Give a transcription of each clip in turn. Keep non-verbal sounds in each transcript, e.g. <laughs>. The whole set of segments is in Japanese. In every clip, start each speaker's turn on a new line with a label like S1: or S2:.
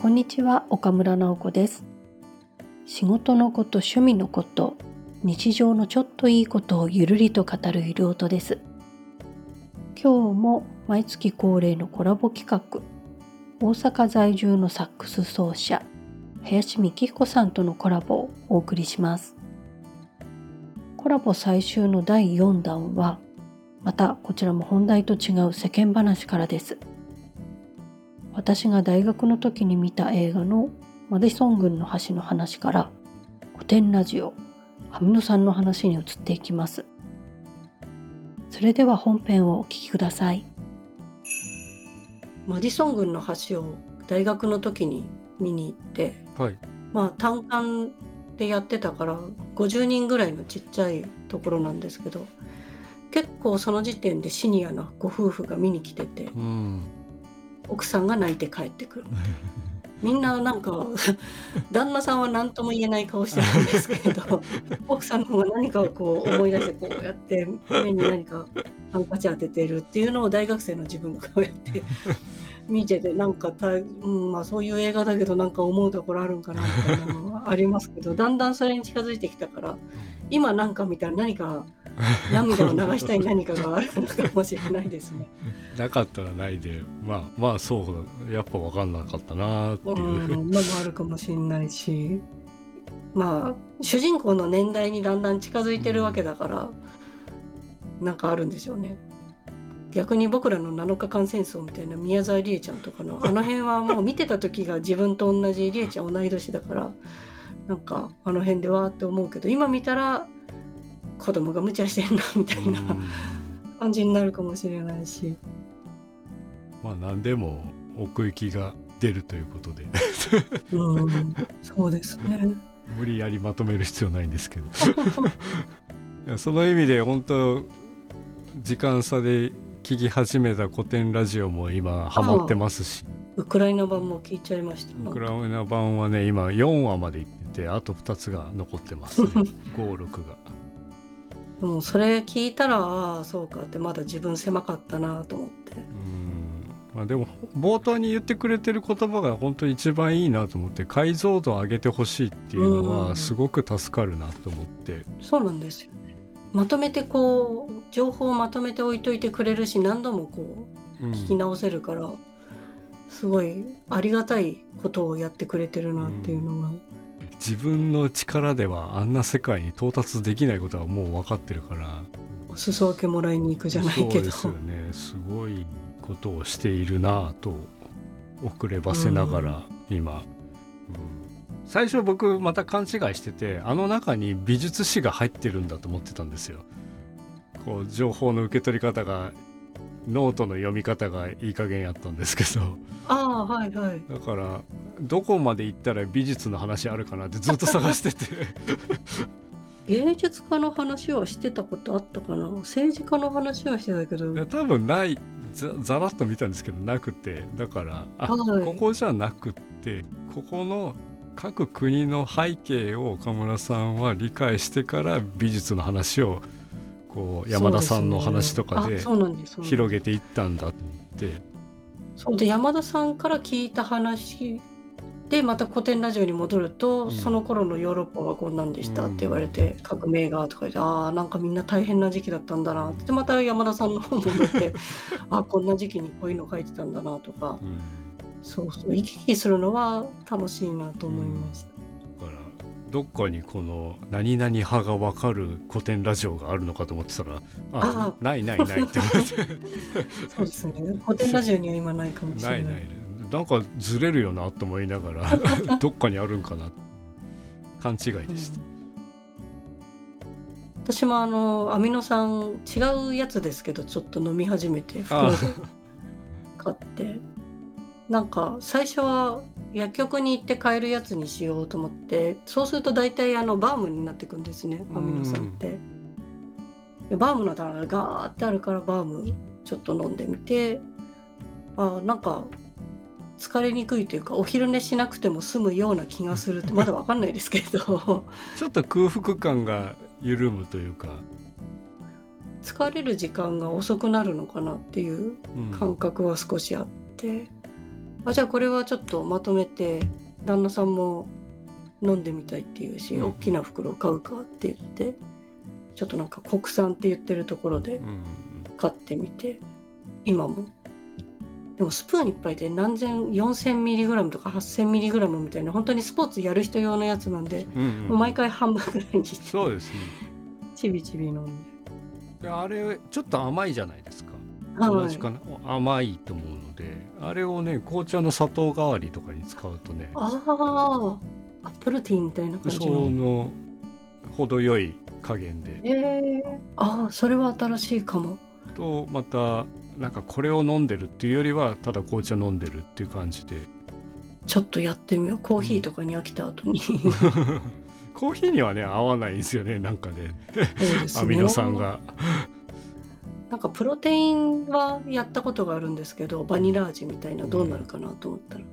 S1: こんにちは岡村直子です。仕事のこと趣味のこと日常のちょっといいことをゆるりと語るゆる音です。今日も毎月恒例のコラボ企画大阪在住のサックス奏者林美希彦さんとのコラボをお送りします。コラボ最終の第4弾はまたこちらも本題と違う世間話からです。私が大学の時に見た映画のマディソン軍の橋の話から古典ラジオアミノ酸の話に移っていきます。それでは本編をお聞きください。マディソン軍の橋を大学の時に見に行って、
S2: はい、
S1: まあ単館でやってたから50人ぐらいのちっちゃいところなんですけど結構その時点でシニアなご夫婦が見に来てて、
S2: うん、
S1: 奥さんが泣いて帰ってくる。みんななんか旦那さんは何とも言えない顔してるんですけれど奥さんの方が何かをこう思い出してこうやって目に何かハンカチ当ててるっていうのを大学生の自分がこうやって見ててなんかた、うんまあ、そういう映画だけどなんか思うところあるんかなみたいなのはありますけどだんだんそれに近づいてきたから今なんか見たら何か <laughs> 涙を流したい何かがあるのかもしれないですね。<laughs>
S2: なかったらないでまあまあそうやっぱ分かんなかったなっていうの
S1: もあるかもしれないしまあ主人公の年代にだんだん近づいてるわけだから、うん、なんかあるんでしょうね。逆に僕らの7日間戦争みたいな宮沢りえちゃんとかのあの辺はもう見てた時が自分と同じりえちゃん同い年だからなんかあの辺ではって思うけど今見たら子供が無茶してんなみたいな感じになるかもしれないし。
S2: まあ何でも奥行きが出るということで <laughs>
S1: うん、そうですね。
S2: 無理やりまとめる必要ないんですけどその意味で本当時間差で聞き始めた古典ラジオも今ハマってますし
S1: ウクライナ版も聞いちゃいまし
S2: たウクライナ版はね今4話までいっててあと2つが残ってますね56が。
S1: もうそれ聞いたらああそうかってまだ自分狭かったなと思って。
S2: うん。まあでも冒頭に言ってくれてる言葉が本当に一番いいなと思って解像度を上げてほしいっていうのはすごく助かるなと思って、
S1: そうなんですよね。まとめてこう情報をまとめて置いといてくれるし何度もこう聞き直せるから、うん、すごいありがたいことをやってくれてるなっていうのが、うん
S2: 自分の力ではあんな世界に到達できないことはもう分かってるから。
S1: お裾分けもらいに行くじゃないけど。
S2: そうですよね。すごいことをしているなと遅ればせながら今、うん、最初僕また勘違いしててあの中に美術史が入ってるんだと思ってたんですよ。こう情報の受け取り方がノートの読み方がいい加減やったんですけど。
S1: ああはいはい。
S2: だからどこまで行ったら美術の話あるかなってずっと探してて。
S1: 芸術家の話はしてたことあったかな？政治家の話はしてたけど。
S2: 多分ない。ざざらっと見たんですけどなくて。だからあ、はい、ここじゃなくってここの各国の背景を岡村さんは理解してから美術の話をこう山田さんの話とかで広げていったんだって。
S1: そうで山田さんから聞いた話でまた古典ラジオに戻ると、うん、その頃のヨーロッパはこんなんでしたって言われて、うん、革命がとか言ってああんかみんな大変な時期だったんだなって。また山田さんの方も見て <laughs> あこんな時期にこういうの書いてたんだなとか、うん、そうそう。行き来するのは楽しいなと思いました。
S2: どっかにこの何々派が分かる古典ラジオがあるのかと思ってたらあないないないって思って。<laughs>
S1: そうですね。古典ラジオには今ないかもしれない。<laughs> ないない
S2: なんかずれるよなと思いながら <laughs> どっかにあるんかな。勘違いでした、うん、
S1: 私もあのアミノ酸違うやつですけどちょっと飲み始めて買って。なんか最初は薬局に行って買えるやつにしようと思ってそうすると大体あのバームになってくんですねアミノ酸って。バームの棚がガーってあるからバームちょっと飲んでみて。あなんか疲れにくいというかお昼寝しなくても済むような気がするまだ分かんないですけど。
S2: ちょっと空腹感が <laughs> 緩むというか。
S1: 疲れる時間が遅くなるのかなっていう感覚は少しあって。
S3: あじゃあこれはちょっとまとめて旦那さんも飲んでみたいっていうし、
S2: うん。
S3: 大きな袋買うかって言ってちょっとなんか国産って言ってるところで
S2: うん。
S3: 買ってみて今もでもスプーン一杯で何千 4000mg とか 8000mg みたいな本当にスポーツやる人用のやつなんで、
S2: うんうん
S3: もう毎回半分ぐらいにして
S2: そうですね。
S3: ちびちび飲んで。
S2: であれちょっと甘いじゃないですか。
S3: はい。
S2: 同じかな？甘いと思うのであれをね紅茶の砂糖代わりとかに使うとね
S3: ああアップルティーみたいな感じ
S2: そ
S3: の
S2: の程よい加減で。
S3: ええああそれは新しいかも。
S2: とまたなんかこれを飲んでるっていうよりはただ紅茶飲んでるっていう感じで。
S3: ちょっとやってみよう。コーヒーとかに飽きた後に。<laughs>
S2: コーヒーにはね合わないんですよねなんかね。アミノ酸が。
S3: なんかプロテインはやったことがあるんですけどバニラ味みたいなどうなるかなと思ったら、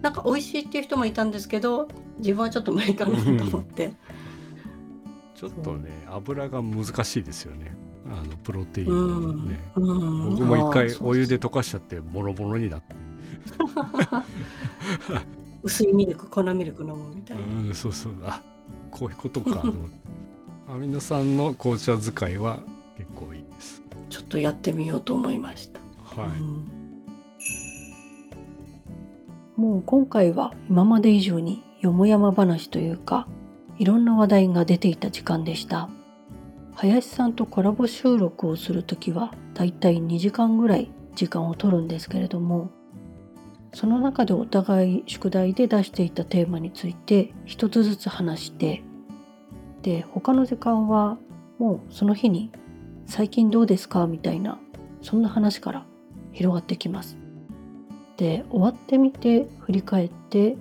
S3: なんか美味しいっていう人もいたんですけど自分はちょっと無理かなと思って、
S2: ちょっとね油が難しいですよねあのプロテイン
S3: う
S2: の
S3: ん。
S2: ね、
S3: うん、
S2: 僕も一回お湯で溶かしちゃってボロボロになって。<laughs>
S3: 薄いミルク粉ミルク飲むみたいな、
S2: うんそうそう。あこういうことかアミノ酸の紅茶使いは結構いいです。
S3: ちょっとやってみようと思いました、
S2: はい、
S3: うん。もう今回は今まで以上によもやま話というかいろんな話題が出ていた時間でした林さんとコラボ収録をするときはだいたい2時間ぐらい時間を取るんですけれどもその中でお互い宿題で出していたテーマについて一つずつ話してで他の時間はもうその日に「最近どうですか?」みたいなそんな話から広がってきます。で終わってみて振り返って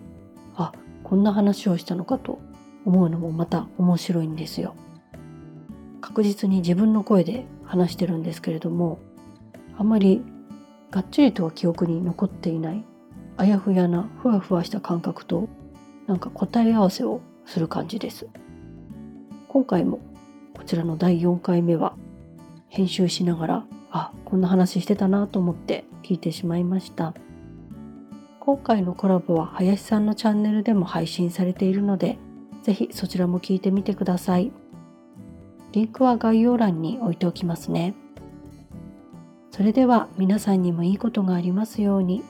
S3: あこんな話をしたのかと思うのもまた面白いんですよ。確実に自分の声で話してるんですけれどもあまりがっちりとは記憶に残っていないあやふやなふわふわした感覚となんか答え合わせをする感じです。今回もこちらの第4回目は編集しながらあこんな話してたなと思って聞いてしまいました今回のコラボは林さんのチャンネルでも配信されているのでぜひそちらも聞いてみてくださいリンクは概要欄に置いておきますねそれでは皆さんにもいいことがありますように。